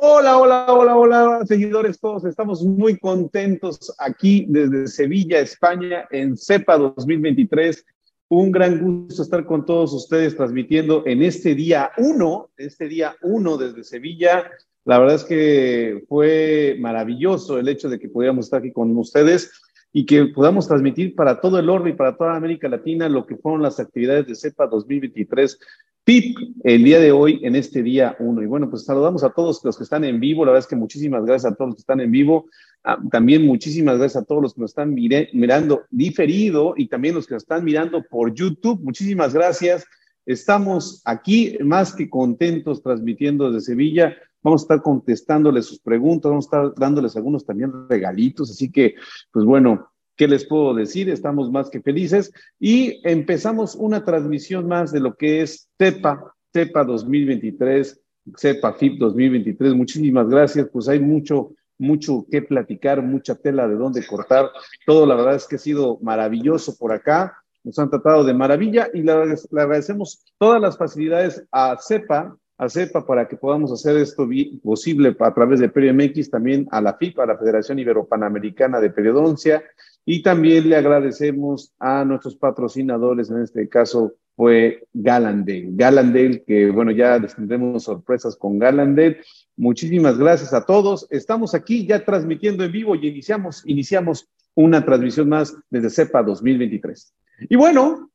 Hola, hola, hola, hola, seguidores todos. Estamos muy contentos aquí desde Sevilla, España, en CEPA 2023. Un gran gusto estar con todos ustedes transmitiendo en este día uno, este día uno desde Sevilla. La verdad es que fue maravilloso el hecho de que pudiéramos estar aquí con ustedes y que podamos transmitir para todo el orbe y para toda América Latina lo que fueron las actividades de CEPA 2023 PIP el día de hoy en este día uno. Y bueno, pues saludamos a todos los que están en vivo. La verdad es que muchísimas gracias a todos los que están en vivo. Ah, también muchísimas gracias a todos los que nos están mirando diferido y también los que nos están mirando por YouTube. Muchísimas gracias. Estamos aquí más que contentos transmitiendo desde Sevilla. Vamos a estar contestándoles sus preguntas, vamos a estar dándoles algunos también regalitos. Así que, pues bueno, ¿Qué les puedo decir? Estamos más que felices y empezamos una transmisión más de lo que es CEPA, CEPA 2023, CEPA FIP 2023. Muchísimas gracias, pues hay mucho, mucho que platicar, mucha tela de dónde cortar. Todo la verdad es que ha sido maravilloso por acá. Nos han tratado de maravilla y le agradecemos todas las facilidades a CEPA, a CEPA para que podamos hacer esto posible a través de PeriMX, también a la FIP, a la Federación Ibero-Panamericana de Periodoncia, y también le agradecemos a nuestros patrocinadores, en este caso fue Galandale. Galandale, que bueno, ya les tendremos sorpresas con Galandale. Muchísimas gracias a todos. Estamos aquí ya transmitiendo en vivo y iniciamos, iniciamos una transmisión más desde CEPA 2023. Y bueno,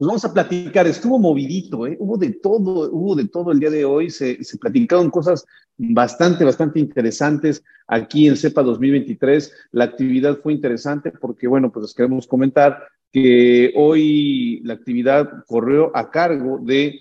pues vamos a platicar, estuvo movidito, ¿eh? hubo de todo, hubo de todo el día de hoy, se, se platicaron cosas bastante, bastante interesantes aquí en CEPA 2023. La actividad fue interesante porque, bueno, pues les queremos comentar que hoy la actividad corrió a cargo de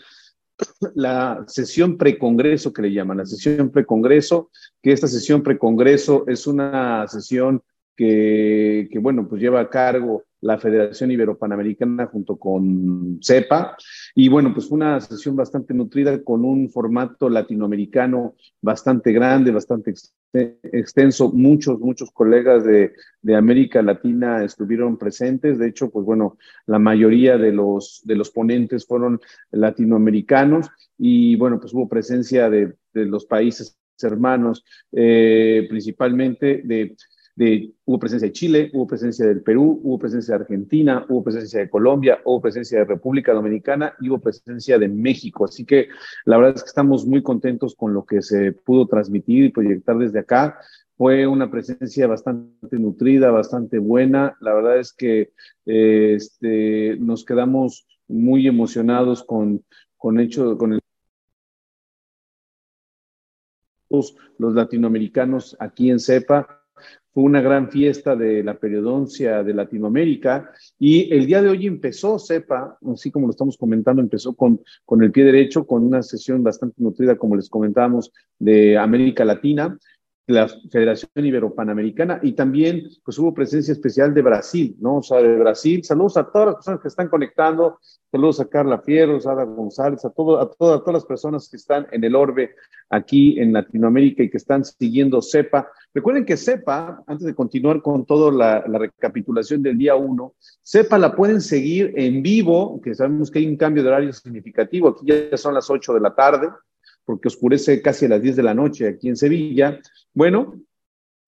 la sesión precongreso que le llaman, la sesión precongreso, que esta sesión precongreso es una sesión que, que, bueno, pues lleva a cargo la Federación Ibero-Panamericana junto con CEPA. Y bueno, pues fue una sesión bastante nutrida con un formato latinoamericano bastante grande, bastante extenso. Muchos, muchos colegas de, de, América Latina estuvieron presentes. De hecho, pues bueno, la mayoría de los, de los ponentes fueron latinoamericanos y bueno, pues hubo presencia de, de los países hermanos, eh, principalmente de hubo presencia de Chile, hubo presencia del Perú, hubo presencia de Argentina, hubo presencia de Colombia, hubo presencia de República Dominicana y hubo presencia de México. Así que la verdad es que estamos muy contentos con lo que se pudo transmitir y proyectar desde acá. Fue una presencia bastante nutrida, bastante buena. La verdad es que eh, este, nos quedamos muy emocionados con, con, hecho, con el los latinoamericanos aquí en CEPA fue una gran fiesta de la periodoncia de Latinoamérica y el día de hoy empezó CEPA, así como lo estamos comentando, empezó con, con el pie derecho, con una sesión bastante nutrida, como les comentábamos, de América Latina la Federación Ibero-Panamericana y también pues hubo presencia especial de Brasil, ¿no? O sea, de Brasil. Saludos a todas las personas que están conectando, saludos a Carla Fierros, a Ada González, a, todo, a, todo, a todas las personas que están en el orbe aquí en Latinoamérica y que están siguiendo CEPA. Recuerden que CEPA, antes de continuar con toda la, la recapitulación del día uno, CEPA la pueden seguir en vivo, que sabemos que hay un cambio de horario significativo, aquí ya son las 8 de la tarde, porque oscurece casi a las 10 de la noche aquí en Sevilla. Bueno,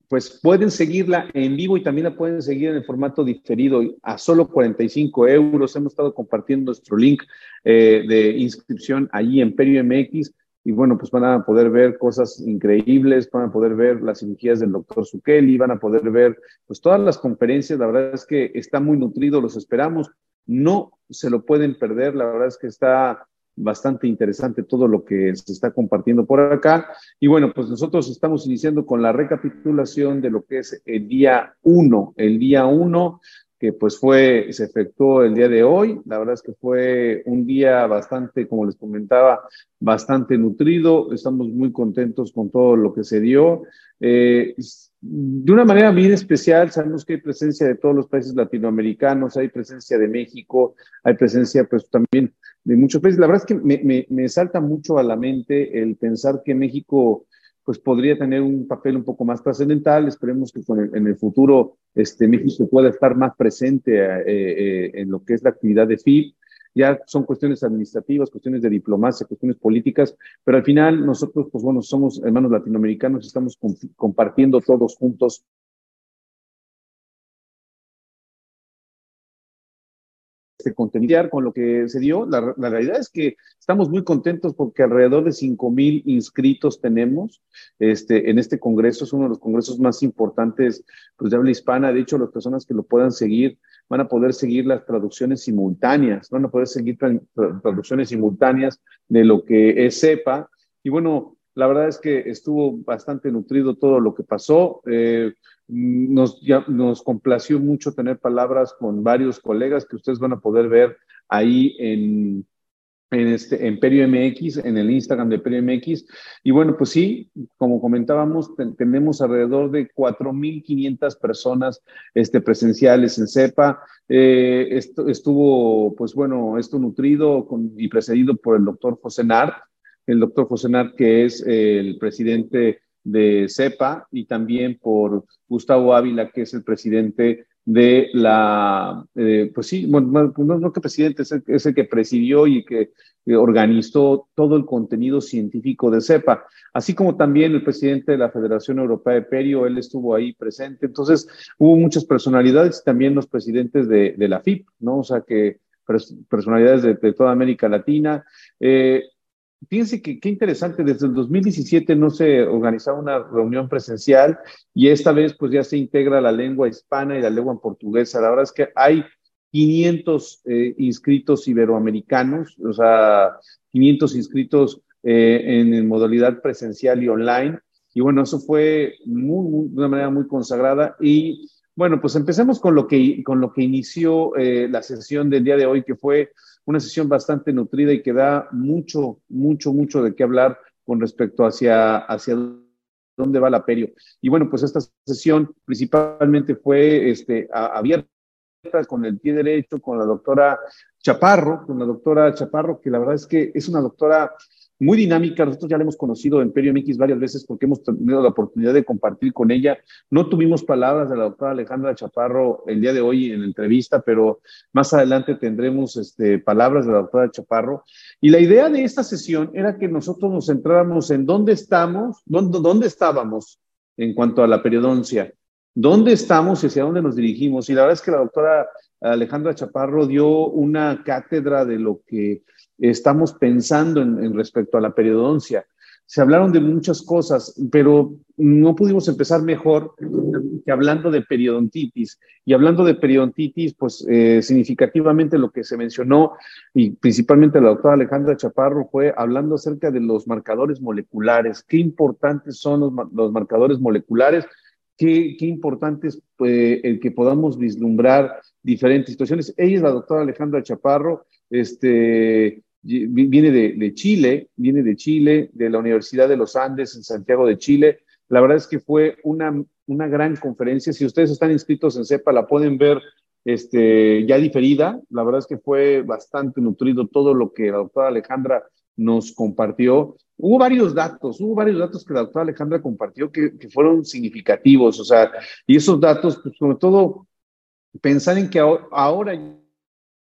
pues pueden seguirla en vivo y también la pueden seguir en el formato diferido a solo 45 euros. Hemos estado compartiendo nuestro link eh, de inscripción allí en Perio MX y bueno, pues van a poder ver cosas increíbles, van a poder ver las cirugías del doctor Zucchelli, van a poder ver pues todas las conferencias. La verdad es que está muy nutrido, los esperamos. No se lo pueden perder, la verdad es que está bastante interesante todo lo que se está compartiendo por acá. Y bueno, pues nosotros estamos iniciando con la recapitulación de lo que es el día uno, el día uno que pues fue, se efectuó el día de hoy. La verdad es que fue un día bastante, como les comentaba, bastante nutrido. Estamos muy contentos con todo lo que se dio. Eh, de una manera bien especial, sabemos que hay presencia de todos los países latinoamericanos, hay presencia de México, hay presencia pues también de muchos países. La verdad es que me, me, me salta mucho a la mente el pensar que México pues podría tener un papel un poco más trascendental. Esperemos que en el futuro este, México pueda estar más presente eh, eh, en lo que es la actividad de FIP. Ya son cuestiones administrativas, cuestiones de diplomacia, cuestiones políticas, pero al final nosotros, pues bueno, somos hermanos latinoamericanos, estamos compartiendo todos juntos este contenido con lo que se dio. La, realidad es que estamos muy contentos porque alrededor de 5 mil inscritos tenemos este, en este congreso. Es uno de los congresos más importantes pues, de habla hispana. De hecho, las personas que lo puedan seguir van a poder seguir las traducciones simultáneas, van a poder seguir traducciones simultáneas de lo que es CEPA. Y bueno, la verdad es que estuvo bastante nutrido todo lo que pasó. Eh, nos, ya, complació mucho tener palabras con varios colegas que ustedes van a poder ver ahí en, en, este, en Perio MX, en el Instagram de Perio MX. Y bueno, pues sí, como comentábamos, tenemos alrededor de 4.500 personas este, presenciales en CEPA. Eh, esto, estuvo, pues bueno, esto nutrido y precedido por el doctor José Nart, el doctor José que es el presidente de CEPA y también por Gustavo Ávila, que es el presidente de la, eh, pues sí, bueno, no, no que presidente, es el, es el, que presidió y que organizó todo el contenido científico de CEPA, así como también el presidente de la Federación Europea de Perio, él estuvo ahí presente. Entonces, hubo muchas personalidades también los presidentes de, de, la FIP, ¿no? O sea, que personalidades de, de toda América Latina. Eh, Fíjense que qué interesante, desde el 2017 no se organizaba una reunión presencial y esta vez pues ya se integra la lengua hispana y la lengua portuguesa. La verdad es que hay 500 eh, inscritos iberoamericanos, o sea, 500 inscritos eh, en, modalidad presencial y online. Y bueno, eso fue muy, muy, de una manera muy consagrada. Y bueno, pues empecemos con lo que, con lo que inició eh, la sesión del día de hoy, que fue una sesión bastante nutrida y que da mucho, mucho, mucho de qué hablar con respecto hacia, hacia dónde va la perio. Y bueno, pues esta sesión principalmente fue este, abierta con el pie derecho, con la doctora Chaparro, con la doctora Chaparro, que la verdad es que es una doctora muy dinámica. Nosotros ya la hemos conocido en Perio MX varias veces porque hemos tenido la oportunidad de compartir con ella. No tuvimos palabras de la doctora Alejandra Chaparro el día de hoy en entrevista, pero más adelante tendremos este, palabras de la doctora Chaparro. Y la idea de esta sesión era que nosotros nos centráramos en dónde estamos, dónde, dónde estábamos en cuanto a la periodoncia, dónde estamos y hacia dónde nos dirigimos. Y la verdad es que la doctora Alejandra Chaparro dio una cátedra de lo que estamos pensando en, respecto a la periodoncia. Se hablaron de muchas cosas, pero no pudimos empezar mejor que hablando de periodontitis. Y hablando de periodontitis, pues eh, significativamente lo que se mencionó, y principalmente la doctora Alejandra Chaparro, fue hablando acerca de los marcadores moleculares. Qué importantes son los marcadores moleculares, qué, importante es eh, el que podamos vislumbrar diferentes situaciones. Ella es la doctora Alejandra Chaparro, este, viene de, de, Chile, viene de Chile, de la Universidad de los Andes en Santiago de Chile. La verdad es que fue una, una gran conferencia. Si ustedes están inscritos en CEPA, la pueden ver este, ya diferida. La verdad es que fue bastante nutrido todo lo que la doctora Alejandra nos compartió. Hubo varios datos, hubo varios datos que la doctora Alejandra compartió que, que fueron significativos, o sea, y esos datos, pues, sobre todo, pensar en que ahora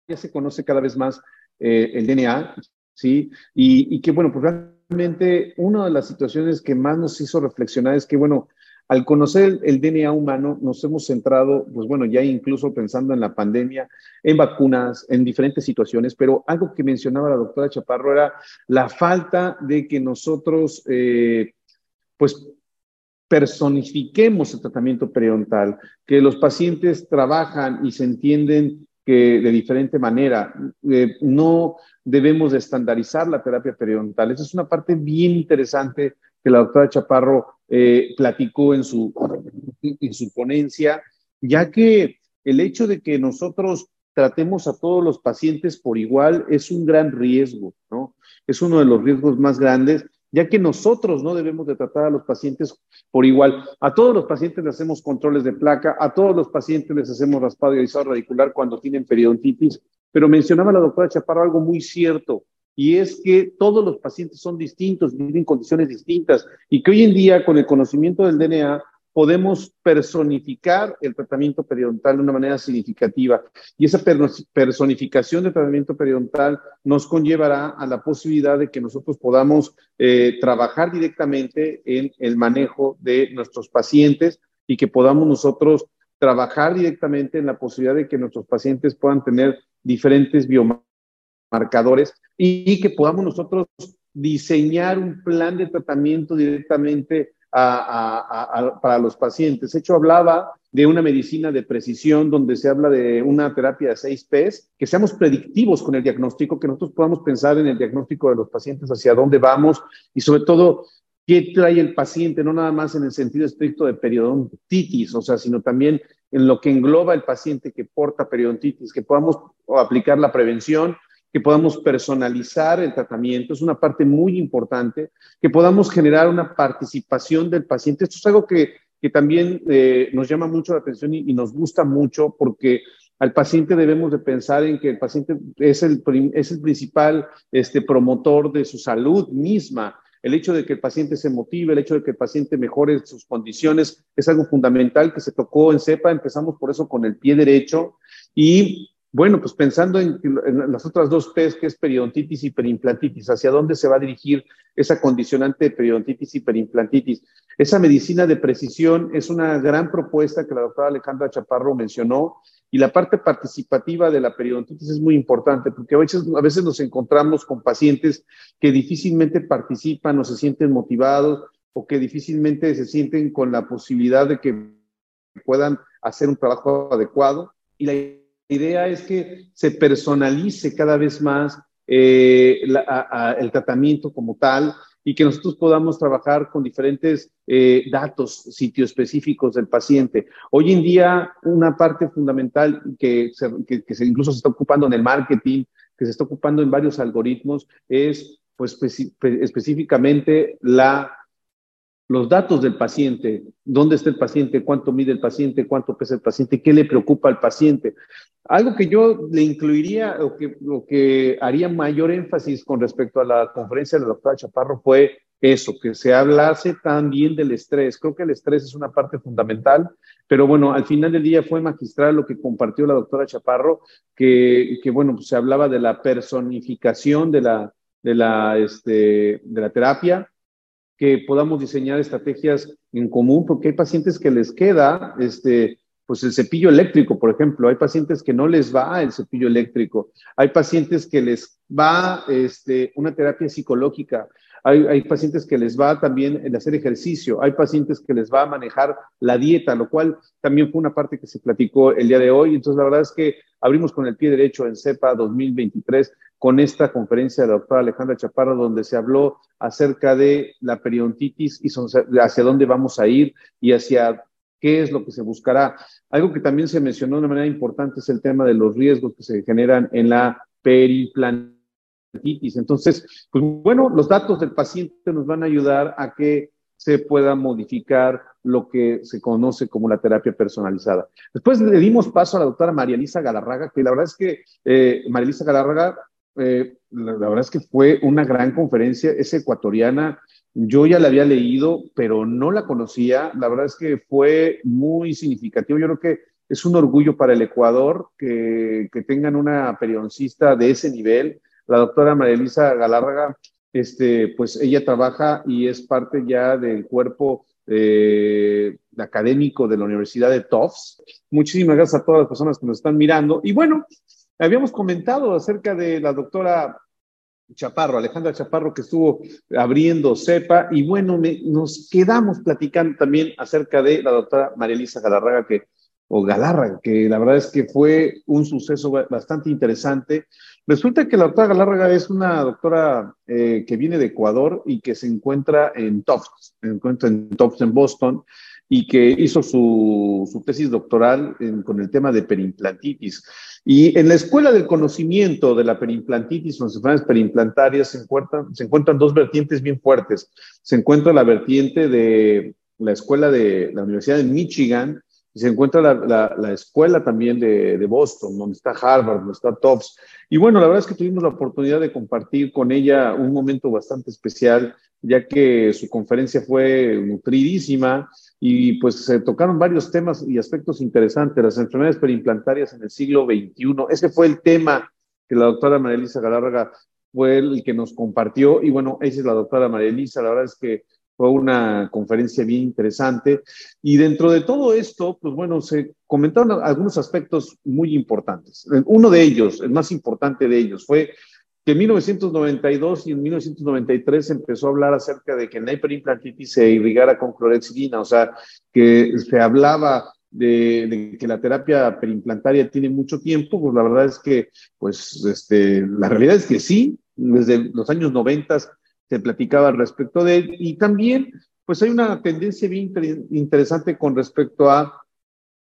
ya se conoce cada vez más eh, el DNA, ¿sí? Y, y, que, bueno, pues realmente una de las situaciones que más nos hizo reflexionar es que, bueno, al conocer el, DNA humano, nos hemos centrado, pues bueno, ya incluso pensando en la pandemia, en vacunas, en diferentes situaciones, pero algo que mencionaba la doctora Chaparro era la falta de que nosotros, eh, pues, personifiquemos el tratamiento periodontal, que los pacientes trabajan y se entienden que de diferente manera. Eh, no debemos estandarizar la terapia periodontal. Esa es una parte bien interesante que la doctora Chaparro eh, platicó en su, en su ponencia, ya que el hecho de que nosotros tratemos a todos los pacientes por igual es un gran riesgo, ¿no? Es uno de los riesgos más grandes, ya que nosotros no debemos de tratar a los pacientes por igual. A todos los pacientes les hacemos controles de placa, a todos los pacientes les hacemos raspado y radicular cuando tienen periodontitis, pero mencionaba la doctora Chaparro algo muy cierto, y es que todos los pacientes son distintos, viven condiciones distintas, y que hoy en día con el conocimiento del DNA podemos personificar el tratamiento periodontal de una manera significativa. Y esa personificación del tratamiento periodontal nos conllevará a la posibilidad de que nosotros podamos eh, trabajar directamente en el manejo de nuestros pacientes y que podamos nosotros trabajar directamente en la posibilidad de que nuestros pacientes puedan tener diferentes biomarcadores y que podamos nosotros diseñar un plan de tratamiento directamente para los pacientes. De hecho, hablaba de una medicina de precisión donde se habla de una terapia de seis P's, que seamos predictivos con el diagnóstico, que nosotros podamos pensar en el diagnóstico de los pacientes, hacia dónde vamos y sobre todo qué trae el paciente, no nada más en el sentido estricto de periodontitis, o sea, sino también en lo que engloba el paciente que porta periodontitis, que podamos aplicar la prevención que podamos personalizar el tratamiento, es una parte muy importante, que podamos generar una participación del paciente. Esto es algo que, que también eh, nos llama mucho la atención y, nos gusta mucho porque al paciente debemos de pensar en que el paciente es el, es el principal este, promotor de su salud misma. El hecho de que el paciente se motive, el hecho de que el paciente mejore sus condiciones, es algo fundamental que se tocó en CEPA. Empezamos por eso con el pie derecho y bueno, pues pensando en, las otras dos P's, que es periodontitis y perimplantitis, ¿hacia dónde se va a dirigir esa condicionante de periodontitis y perimplantitis? Esa medicina de precisión es una gran propuesta que la doctora Alejandra Chaparro mencionó y la parte participativa de la periodontitis es muy importante porque a veces, a veces nos encontramos con pacientes que difícilmente participan o se sienten motivados o que difícilmente se sienten con la posibilidad de que puedan hacer un trabajo adecuado y la idea es que se personalice cada vez más eh, el tratamiento como tal y que nosotros podamos trabajar con diferentes eh, datos sitio específicos del paciente. Hoy en día, una parte fundamental que, que, que se incluso se está ocupando en el marketing, que se está ocupando en varios algoritmos, es pues específicamente la los datos del paciente, dónde está el paciente, cuánto mide el paciente, cuánto pesa el paciente, qué le preocupa al paciente. Algo que yo le incluiría o que, lo que haría mayor énfasis con respecto a la conferencia de la doctora Chaparro fue eso, que se hablase también del estrés. Creo que el estrés es una parte fundamental, pero bueno, al final del día fue magistral lo que compartió la doctora Chaparro, que, bueno, pues se hablaba de la personificación de la, de la, este, de la terapia, que podamos diseñar estrategias en común, porque hay pacientes que les queda este, pues el cepillo eléctrico, por ejemplo, hay pacientes que no les va el cepillo eléctrico, hay pacientes que les va este, una terapia psicológica, hay, hay, pacientes que les va también el hacer ejercicio, hay pacientes que les va a manejar la dieta, lo cual también fue una parte que se platicó el día de hoy. Entonces, la verdad es que abrimos con el pie derecho en CEPA 2023 con esta conferencia de la doctora Alejandra Chaparro, donde se habló acerca de la periodontitis y hacia dónde vamos a ir y hacia qué es lo que se buscará. Algo que también se mencionó de una manera importante es el tema de los riesgos que se generan en la periplantitis. Entonces, pues bueno, los datos del paciente nos van a ayudar a que se pueda modificar lo que se conoce como la terapia personalizada. Después le dimos paso a la doctora María Elisa Galarraga, que la verdad es que eh, María Elisa Galarraga eh, la, verdad es que fue una gran conferencia, es ecuatoriana, yo ya la había leído, pero no la conocía, la verdad es que fue muy significativo, yo creo que es un orgullo para el Ecuador que, que tengan una periodoncista de ese nivel, la doctora María Elisa Galárraga, este, pues ella trabaja y es parte ya del cuerpo académico de la Universidad de Tufts. Muchísimas gracias a todas las personas que nos están mirando. Y bueno, Habíamos comentado acerca de la doctora Chaparro, Alejandra Chaparro, que estuvo abriendo CEPA, y bueno, nos quedamos platicando también acerca de la doctora María Elisa Galarraga, que o Galárraga, que la verdad es que fue un suceso bastante interesante. Resulta que la doctora Galárraga es una doctora eh, que viene de Ecuador y que se encuentra en Tufts, se encuentra en Tufts en Boston y que hizo su, tesis doctoral con el tema de perimplantitis. Y en la Escuela del Conocimiento de la Perimplantitis o enfermedades perimplantarias se encuentran, se encuentran dos vertientes bien fuertes. Se encuentra la vertiente de la Escuela de la Universidad de Michigan, y se encuentra la, la, escuela también de, de, Boston, donde está Harvard, donde está Tufts. Y bueno, la verdad es que tuvimos la oportunidad de compartir con ella un momento bastante especial, ya que su conferencia fue nutridísima y pues se tocaron varios temas y aspectos interesantes, las enfermedades perimplantarias en el siglo XXI. Ese fue el tema que la doctora María Elisa Galárraga fue el que nos compartió. Y bueno, esa es la doctora María Elisa. La verdad es que fue una conferencia bien interesante. Y dentro de todo esto, pues bueno, se comentaron algunos aspectos muy importantes. Uno de ellos, el más importante de ellos, fue que en 1992 y en 1993 se empezó a hablar acerca de que la hiperimplantitis se irrigara con clorexidina, o sea, que se hablaba de, de, que la terapia perimplantaria tiene mucho tiempo, pues la verdad es que, pues, este, la realidad es que sí, desde los años 90 se platicaba al respecto de él. Y también, pues hay una tendencia bien interesante con respecto a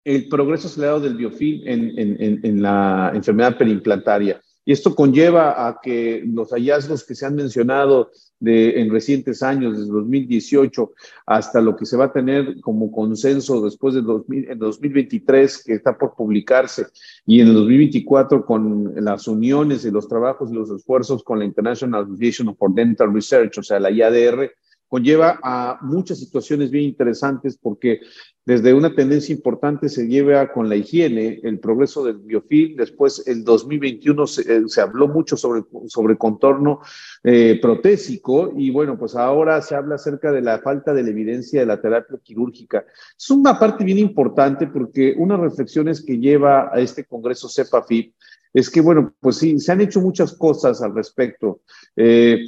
el progreso acelerado del biofilm en, en, en, la enfermedad perimplantaria. Y esto conlleva a que los hallazgos que se han mencionado de, en recientes años, desde 2018 hasta lo que se va a tener como consenso después de 2000, en 2023, que está por publicarse, y en el 2024 con las uniones y los trabajos y los esfuerzos con la International Association for Dental Research, o sea, la IADR, conlleva a muchas situaciones bien interesantes porque desde una tendencia importante se lleva con la higiene, el progreso del biofilm, después el 2021 se, eh, se habló mucho sobre, sobre contorno eh, protésico y bueno, pues ahora se habla acerca de la falta de la evidencia de la terapia quirúrgica. Es una parte bien importante porque unas reflexiones que lleva a este Congreso CEPAFIP es que, bueno, pues sí, se han hecho muchas cosas al respecto. Eh,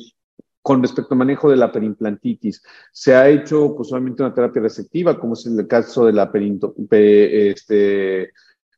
con respecto al manejo de la perimplantitis. Se ha hecho pues solamente una terapia receptiva, como es el caso de la perinto, pe, este,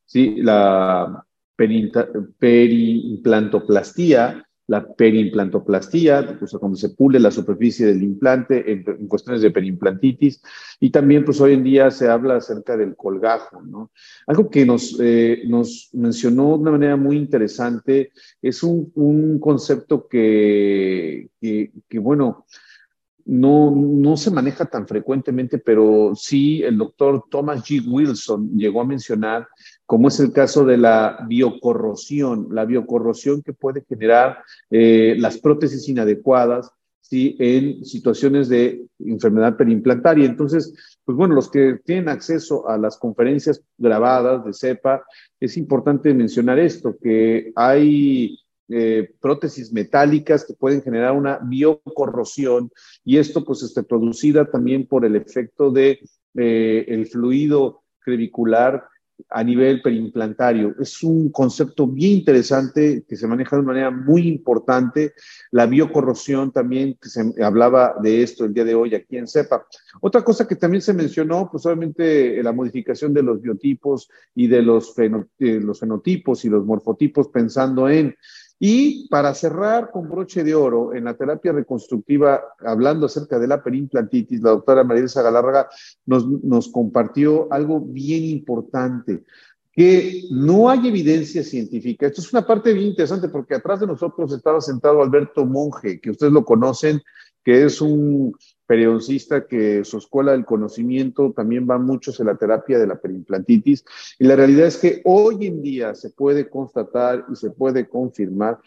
sí, la perimplantoplastia, la perimplantoplastia, pues, cuando se pule la superficie del implante en, en, cuestiones de perimplantitis, y también pues hoy en día se habla acerca del colgajo, ¿no? Algo que nos, eh, nos mencionó de una manera muy interesante es un, un concepto que, que, que bueno, no, no se maneja tan frecuentemente, pero sí el doctor Thomas G. Wilson llegó a mencionar, como es el caso de la biocorrosión, la biocorrosión que puede generar eh, las prótesis inadecuadas ¿sí? en situaciones de enfermedad perimplantaria. Entonces, pues bueno, los que tienen acceso a las conferencias grabadas de CEPA, es importante mencionar esto, que hay eh, prótesis metálicas que pueden generar una biocorrosión y esto pues esté producida también por el efecto de eh, fluido crevicular a nivel perimplantario. Es un concepto bien interesante que se maneja de una manera muy importante. La biocorrosión también, que se hablaba de esto el día de hoy aquí en CEPA. Otra cosa que también se mencionó, pues obviamente la modificación de los biotipos y de los fenotipos y los morfotipos pensando en y para cerrar con broche de oro, en la terapia reconstructiva, hablando acerca de la perimplantitis, la doctora María Elisa Galárraga nos, nos compartió algo bien importante que no hay evidencia científica. Esto es una parte bien interesante porque atrás de nosotros estaba sentado Alberto Monge, que ustedes lo conocen, que es un periodoncista que su escuela del conocimiento también va mucho en la terapia de la perimplantitis. Y la realidad es que hoy en día se puede constatar y se puede confirmar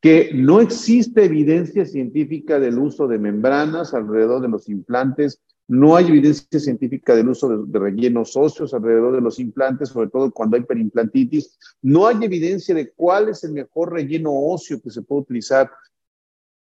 que no existe evidencia científica del uso de membranas alrededor de los implantes, no hay evidencia científica del uso de, de, rellenos óseos alrededor de los implantes, sobre todo cuando hay perimplantitis. No hay evidencia de cuál es el mejor relleno óseo que se puede utilizar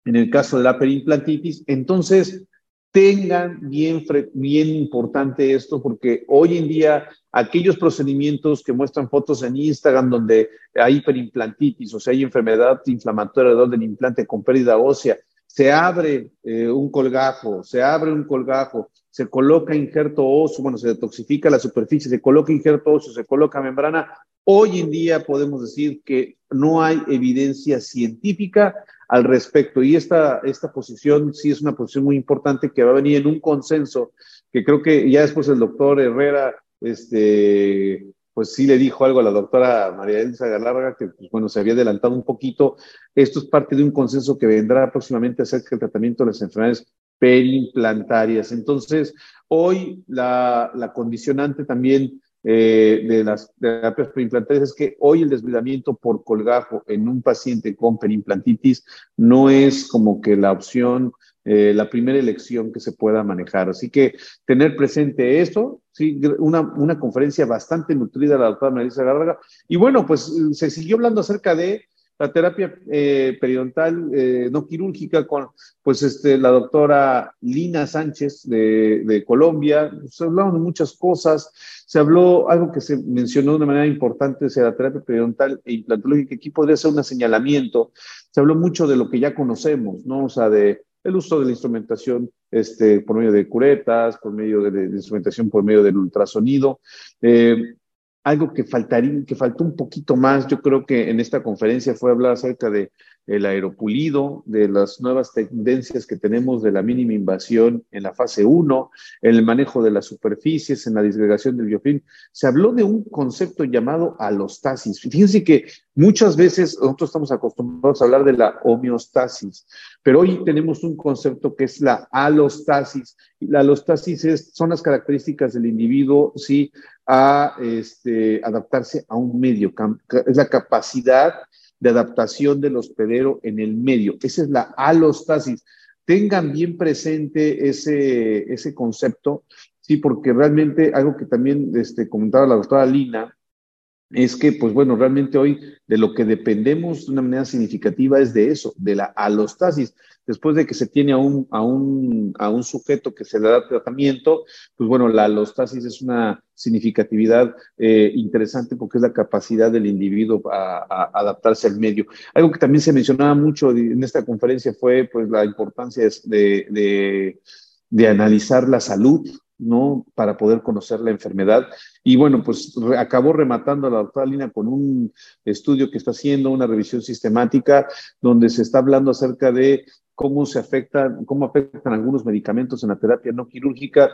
en el caso de la perimplantitis. Entonces, tengan bien, bien importante esto, porque hoy en día aquellos procedimientos que muestran fotos en Instagram donde hay hiperimplantitis, o sea, hay enfermedad inflamatoria alrededor del implante con pérdida ósea, se abre eh, un colgajo, se abre un colgajo se coloca injerto óseo, bueno, se detoxifica la superficie, se coloca injerto óseo, se coloca membrana. Hoy en día podemos decir que no hay evidencia científica al respecto y esta, esta posición sí es una posición muy importante que va a venir en un consenso que creo que ya después el doctor Herrera, este, pues sí le dijo algo a la doctora María Elsa Galarga, que pues, bueno, se había adelantado un poquito. Esto es parte de un consenso que vendrá próximamente acerca del tratamiento de las enfermedades perimplantarias. Entonces, hoy la, la condicionante también eh, de las terapias preimplantares es que hoy el desvidamiento por colgajo en un paciente con perimplantitis no es como que la opción, eh, la primera elección que se pueda manejar. Así que tener presente esto, sí, una, una conferencia bastante nutrida la doctora Marisa Garraga. Y bueno, pues se siguió hablando acerca de la terapia eh, periodontal eh, no quirúrgica con pues este, la doctora Lina Sánchez de, Colombia. Se hablaron de muchas cosas. Se habló algo que se mencionó de una manera importante, de la terapia periodontal e implantológica. Aquí podría ser un señalamiento. Se habló mucho de lo que ya conocemos, ¿no? O sea, de el uso de la instrumentación este, por medio de curetas, por medio de, de instrumentación por medio del ultrasonido. Eh, algo que faltaría, que faltó un poquito más, yo creo que en esta conferencia fue hablar acerca de el aeropulido, de las nuevas tendencias que tenemos de la mínima invasión en la fase 1, en el manejo de las superficies, en la disgregación del biofilm. Se habló de un concepto llamado alostasis. Fíjense que muchas veces nosotros estamos acostumbrados a hablar de la homeostasis, pero hoy tenemos un concepto que es la alostasis. La alostasis son las características del individuo, sí, a este, adaptarse a un medio, es la capacidad de adaptación del hospedero en el medio. Esa es la alostasis. Tengan bien presente ese, ese concepto, sí, porque realmente algo que también este, comentaba la doctora Lina, es que, pues bueno, realmente hoy de lo que dependemos de una manera significativa es de eso, de la alostasis. Después de que se tiene a un, a un, a un sujeto que se le da tratamiento, pues bueno, la alostasis es una significatividad eh, interesante porque es la capacidad del individuo a, adaptarse al medio. Algo que también se mencionaba mucho en esta conferencia fue pues la importancia de, de analizar la salud ¿no? Para poder conocer la enfermedad. Y bueno, pues acabó rematando la doctora Lina con un estudio que está haciendo, una revisión sistemática, donde se está hablando acerca de cómo se afectan, cómo afectan algunos medicamentos en la terapia no quirúrgica.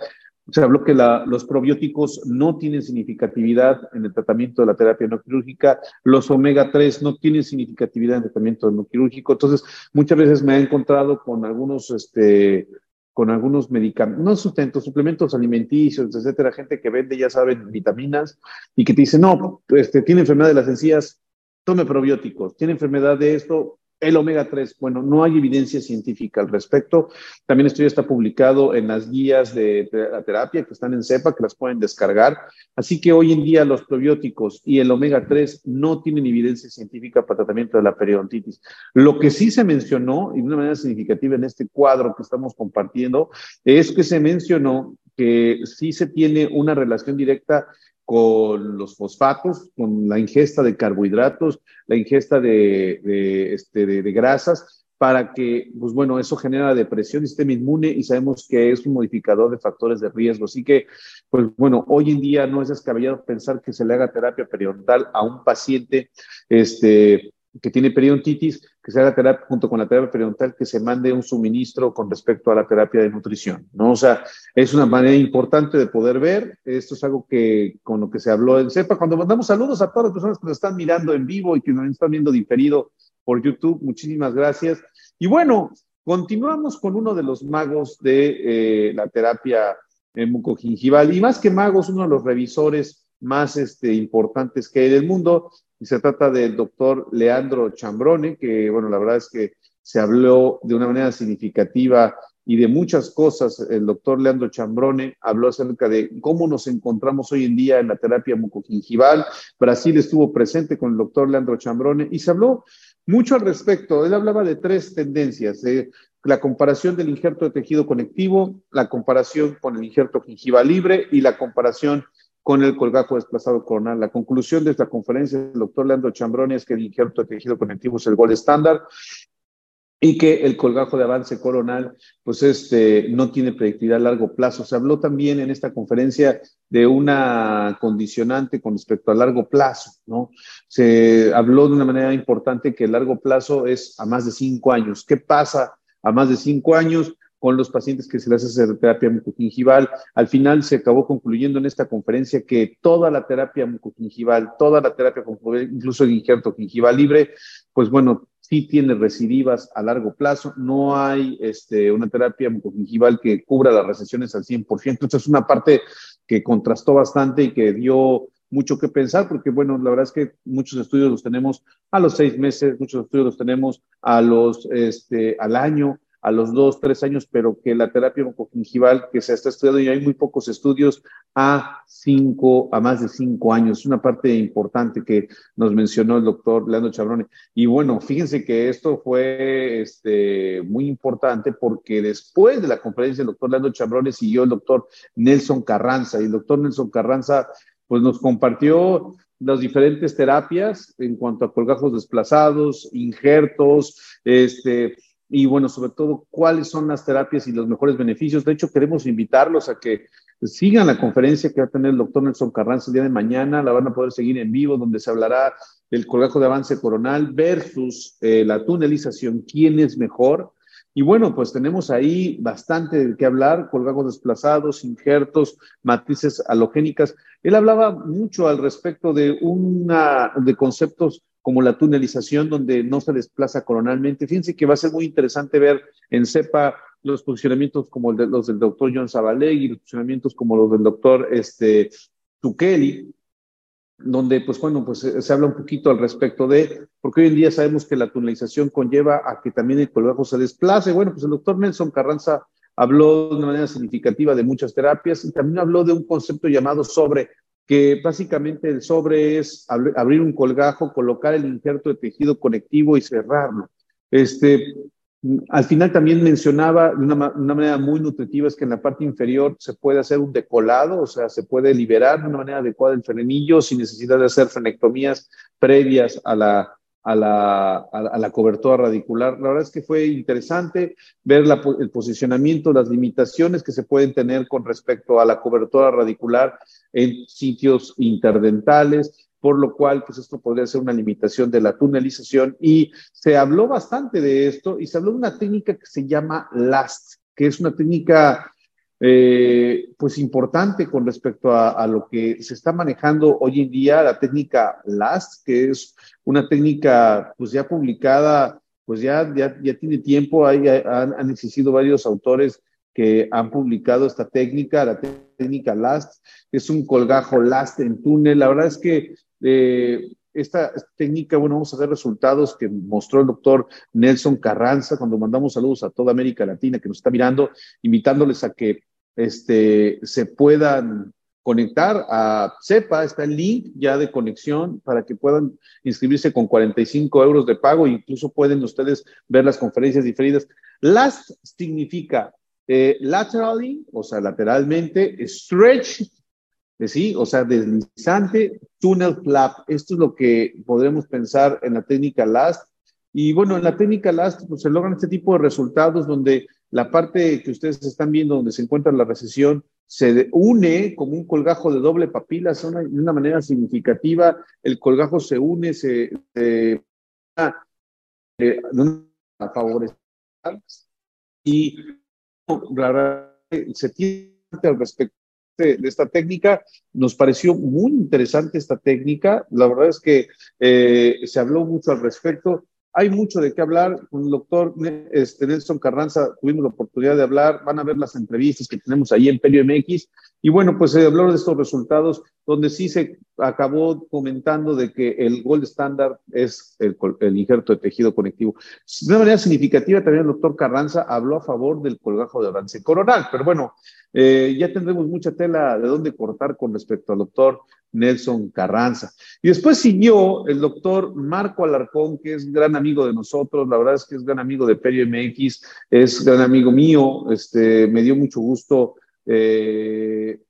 Se habló que los probióticos no tienen significatividad en el tratamiento de la terapia no quirúrgica, los omega 3 no tienen significatividad en el tratamiento no quirúrgico. Entonces, muchas veces me he encontrado con algunos, este, con algunos medicamentos, no sustentos, suplementos alimenticios, etcétera, gente que vende, ya saben, vitaminas y que te dice, no, este, tiene enfermedad de las encías, tome probióticos, tiene enfermedad de esto, el omega 3, bueno, no hay evidencia científica al respecto. También esto ya está publicado en las guías de, la terapia que están en CEPA, que las pueden descargar. Así que hoy en día los probióticos y el omega 3 no tienen evidencia científica para tratamiento de la periodontitis. Lo que sí se mencionó, y de una manera significativa en este cuadro que estamos compartiendo, es que se mencionó que sí se tiene una relación directa con los fosfatos, con la ingesta de carbohidratos, la ingesta de, de, este, de, de grasas, para que, pues bueno, eso genera depresión y sistema inmune y sabemos que es un modificador de factores de riesgo. Así que, pues bueno, hoy en día no es descabellado pensar que se le haga terapia periodontal a un paciente este, que tiene periodontitis, que se haga terapia junto con la terapia periodontal, que se mande un suministro con respecto a la terapia de nutrición, ¿no? O sea, es una manera importante de poder ver. Esto es algo que con lo que se habló en CEPA. Cuando mandamos saludos a todas las personas que nos están mirando en vivo y que nos están viendo diferido por YouTube, muchísimas gracias. Y bueno, continuamos con uno de los magos de eh, la terapia eh, mucogingival y más que magos, uno de los revisores más este, importantes que hay del mundo, y se trata del doctor Leandro Chambrone, que, bueno, la verdad es que se habló de una manera significativa y de muchas cosas. El doctor Leandro Chambrone habló acerca de cómo nos encontramos hoy en día en la terapia mucogingival. Brasil estuvo presente con el doctor Leandro Chambrone y se habló mucho al respecto. Él hablaba de tres tendencias. Eh, la comparación del injerto de tejido conectivo, la comparación con el injerto gingival libre y la comparación con el colgajo desplazado coronal. La conclusión de esta conferencia del doctor Leandro Chambroni es que el injerto de tejido conectivo es el gol estándar y que el colgajo de avance coronal, pues este, no tiene predictividad a largo plazo. Se habló también en esta conferencia de una condicionante con respecto a largo plazo, ¿no? Se habló de una manera importante que el largo plazo es a más de cinco años. ¿Qué pasa a más de cinco años? Con los pacientes que se les hace terapia mucogingival. Al final se acabó concluyendo en esta conferencia que toda la terapia mucogingival, toda la terapia, incluso el injerto gingival libre, pues bueno, sí tiene recidivas a largo plazo, no hay este, una terapia mucogingival que cubra las recesiones al 100%. Entonces es una parte que contrastó bastante y que dio mucho que pensar, porque bueno, la verdad es que muchos estudios los tenemos a los seis meses, muchos estudios los tenemos a los, este, al año, a los dos, tres años, pero que la terapia oncogingival que se está estudiando y hay muy pocos estudios a cinco, a más de cinco años. Es una parte importante que nos mencionó el doctor Leandro Chabrone. Y bueno, fíjense que esto fue este, muy importante porque después de la conferencia del doctor Leandro Chabrone siguió el doctor Nelson Carranza y el doctor Nelson Carranza pues nos compartió las diferentes terapias en cuanto a colgajos desplazados, injertos, este, y bueno, sobre todo cuáles son las terapias y los mejores beneficios. De hecho, queremos invitarlos a que sigan la conferencia que va a tener el doctor Nelson Carranza el día de mañana. La van a poder seguir en vivo, donde se hablará del colgajo de avance coronal versus eh, la tunelización. ¿Quién es mejor? Y bueno, pues tenemos ahí bastante de qué hablar, colgajos desplazados, injertos, matrices halogénicas. Él hablaba mucho al respecto de una de conceptos como la tunelización, donde no se desplaza coronalmente. Fíjense que va a ser muy interesante ver en CEPA los posicionamientos como los del doctor John Zabalegui, los posicionamientos como los del doctor este, Tukeli, donde, pues bueno, pues se habla un poquito al respecto de, porque hoy en día sabemos que la tunelización conlleva a que también el colgajo se desplace. Bueno, pues el doctor Nelson Carranza habló de una manera significativa de muchas terapias y también habló de un concepto llamado sobre que básicamente el sobre es abrir un colgajo, colocar el injerto de tejido conectivo y cerrarlo. Este, al final también mencionaba de una, manera muy nutritiva es que en la parte inferior se puede hacer un decolado, o sea, se puede liberar de una manera adecuada el frenillo sin necesidad de hacer frenectomías previas a la, a la, a la, cobertura radicular. La verdad es que fue interesante ver el posicionamiento, las limitaciones que se pueden tener con respecto a la cobertura radicular en sitios interdentales, por lo cual, pues esto podría ser una limitación de la tunelización. Y se habló bastante de esto y se habló de una técnica que se llama LAST, que es una técnica eh, pues importante con respecto a, lo que se está manejando hoy en día, la técnica LAST, que es una técnica pues ya publicada, pues ya, ya, tiene tiempo, hay, han, han, existido varios autores que han publicado esta técnica, la técnica LAST, es un colgajo LAST en túnel. La verdad es que eh, esta técnica, bueno, vamos a ver resultados que mostró el doctor Nelson Carranza cuando mandamos saludos a toda América Latina que nos está mirando, invitándoles a que este, se puedan conectar a CEPA, está el link ya de conexión para que puedan inscribirse con 45 euros de pago, incluso pueden ustedes ver las conferencias diferidas. LAST significa eh, laterally, o sea, lateralmente, stretch, ¿sí? O sea, deslizante, tunnel flap. Esto es lo que podremos pensar en la técnica LAST. Y bueno, en la técnica LAST pues, se logran este tipo de resultados donde la parte que ustedes están viendo, donde se encuentra la recesión, se une como un colgajo de doble papila de una, manera significativa. El colgajo se une, se, se eh, a favorecer y se tiene al respecto de, esta técnica. Nos pareció muy interesante esta técnica. La verdad es que eh, se habló mucho al respecto. Hay mucho de qué hablar. Con el doctor este, Nelson Carranza tuvimos la oportunidad de hablar. Van a ver las entrevistas que tenemos ahí en Perio MX. Y bueno, pues se habló de estos resultados, donde sí se acabó comentando de que el gold standard es el, el, injerto de tejido conectivo. De una manera significativa, también el doctor Carranza habló a favor del colgajo de avance coronal. Pero bueno, eh, ya tendremos mucha tela de dónde cortar con respecto al doctor Nelson Carranza. Y después siguió el doctor Marco Alarcón, que es gran amigo de nosotros, la verdad es que es gran amigo de Perio MX, es gran amigo mío, este, me dio mucho gusto eh,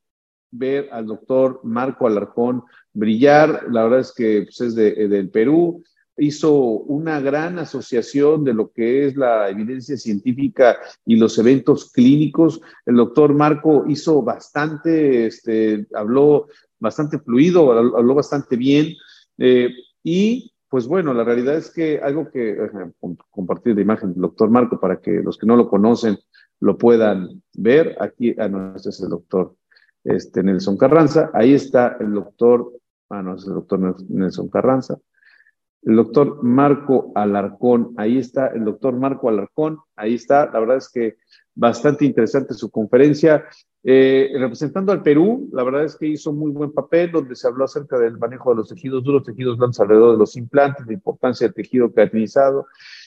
ver al doctor Marco Alarcón brillar. La verdad es que pues, es de, del Perú. hizo una gran asociación de lo que es la evidencia científica y los eventos clínicos. El doctor Marco hizo bastante, este, habló bastante fluido, habló bastante bien. Eh, y pues bueno, la realidad es que algo que compartir de imagen del doctor Marco para que los que no lo conocen lo puedan ver. Aquí, ah, no, este es el doctor este, Nelson Carranza. Ahí está el doctor, ah, no, es el doctor Nelson Carranza. El doctor Marco Alarcón, ahí está el doctor Marco Alarcón, ahí está. La verdad es que bastante interesante su conferencia. Eh, representando al Perú, la verdad es que hizo muy buen papel, donde se habló acerca del manejo de los tejidos duros, tejidos blandos alrededor de los implantes, la importancia del tejido queratinizado.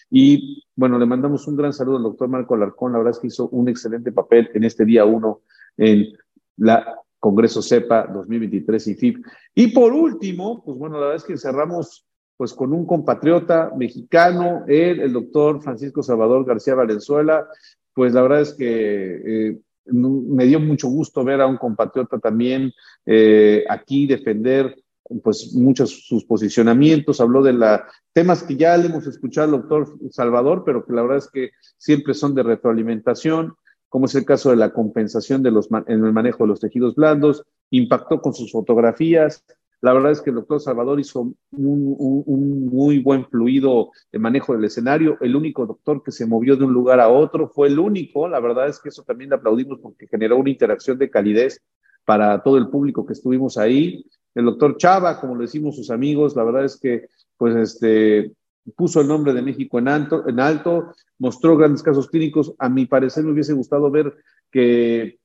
Y bueno, le mandamos un gran saludo al doctor Marco Alarcón, la verdad es que hizo un excelente papel en este día uno en la Congreso CEPA 2023 y FIP. Y por último, pues bueno, la verdad es que cerramos pues con un compatriota mexicano, él, el doctor Francisco Salvador García Valenzuela, pues la verdad es que eh, me dio mucho gusto ver a un compatriota también eh, aquí defender pues muchos sus posicionamientos, habló de la, temas que ya le hemos escuchado al doctor Salvador, pero que la verdad es que siempre son de retroalimentación, como es el caso de la compensación de los, en el manejo de los tejidos blandos, impactó con sus fotografías, la verdad es que el doctor Salvador hizo un, muy buen fluido de manejo del escenario. El único doctor que se movió de un lugar a otro fue el único. La verdad es que eso también le aplaudimos porque generó una interacción de calidez para todo el público que estuvimos ahí. El doctor Chava, como le decimos sus amigos, la verdad es que pues este puso el nombre de México en alto, en alto, mostró grandes casos clínicos. A mi parecer me hubiese gustado ver que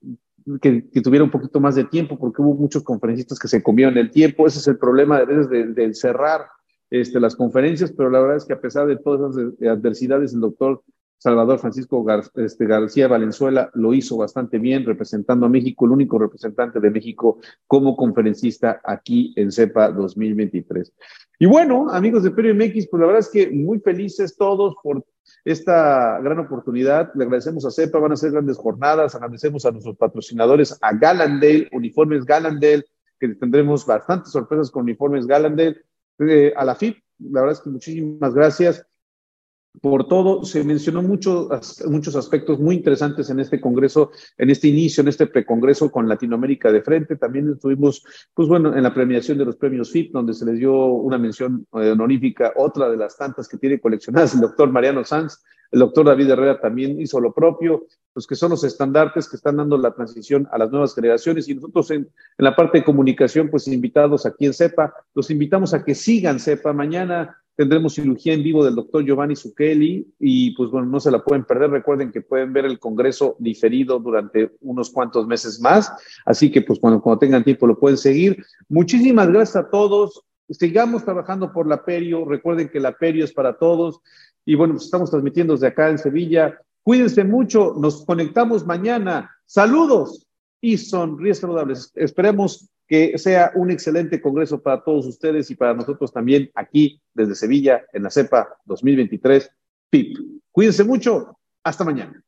que, tuviera un poquito más de tiempo, porque hubo muchos conferencistas que se comieron el tiempo. Ese es el problema a veces de, cerrar este, las conferencias, pero la verdad es que a pesar de todas esas adversidades, el doctor Salvador Francisco este, García Valenzuela lo hizo bastante bien, representando a México, el único representante de México como conferencista aquí en CEPA 2023. Y bueno, amigos de Perio MX, pues la verdad es que muy felices todos por esta gran oportunidad. Le agradecemos a CEPA, van a ser grandes jornadas, agradecemos a nuestros patrocinadores, a Galandale, Uniformes Galandale, que tendremos bastantes sorpresas con Uniformes Galandale, eh, a la FIP, la verdad es que muchísimas gracias por todo. Se mencionó mucho, muchos aspectos muy interesantes en este congreso, en este inicio, en este precongreso con Latinoamérica de frente. También estuvimos, pues bueno, en la premiación de los premios FIP, donde se les dio una mención eh, honorífica, otra de las tantas que tiene coleccionadas el doctor Mariano Sanz. El doctor David Herrera también hizo lo propio, pues que son los estandartes que están dando la transición a las nuevas generaciones. Y nosotros en, en la parte de comunicación, pues invitados aquí en CEPA, los invitamos a que sigan CEPA. Mañana Tendremos cirugía en vivo del doctor Giovanni Zucchelli y pues bueno, no se la pueden perder. Recuerden que pueden ver el congreso diferido durante unos cuantos meses más. Así que pues bueno, cuando tengan tiempo lo pueden seguir. Muchísimas gracias a todos. Sigamos trabajando por la Perio. Recuerden que la Perio es para todos. Y bueno, pues estamos transmitiendo desde acá en Sevilla. Cuídense mucho. Nos conectamos mañana. Saludos y sonríes saludables. Esperemos que sea un excelente congreso para todos ustedes y para nosotros también aquí desde Sevilla en la CEPA 2023 PIP. Cuídense mucho. Hasta mañana.